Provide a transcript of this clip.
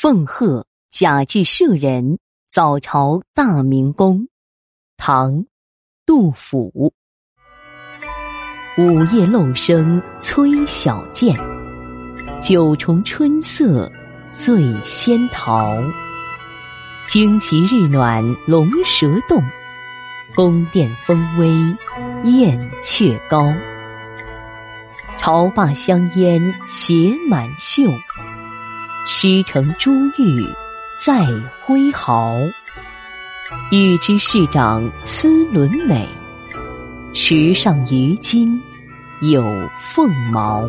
奉贺贾至舍人早朝大明宫，唐，杜甫。午夜漏声催晓见，九重春色醉仙桃。旌旗日暖龙蛇动，宫殿风微燕雀高。朝罢香烟携满袖，须成珠玉再挥毫。欲知市长丝纶美，池上鱼金有凤毛。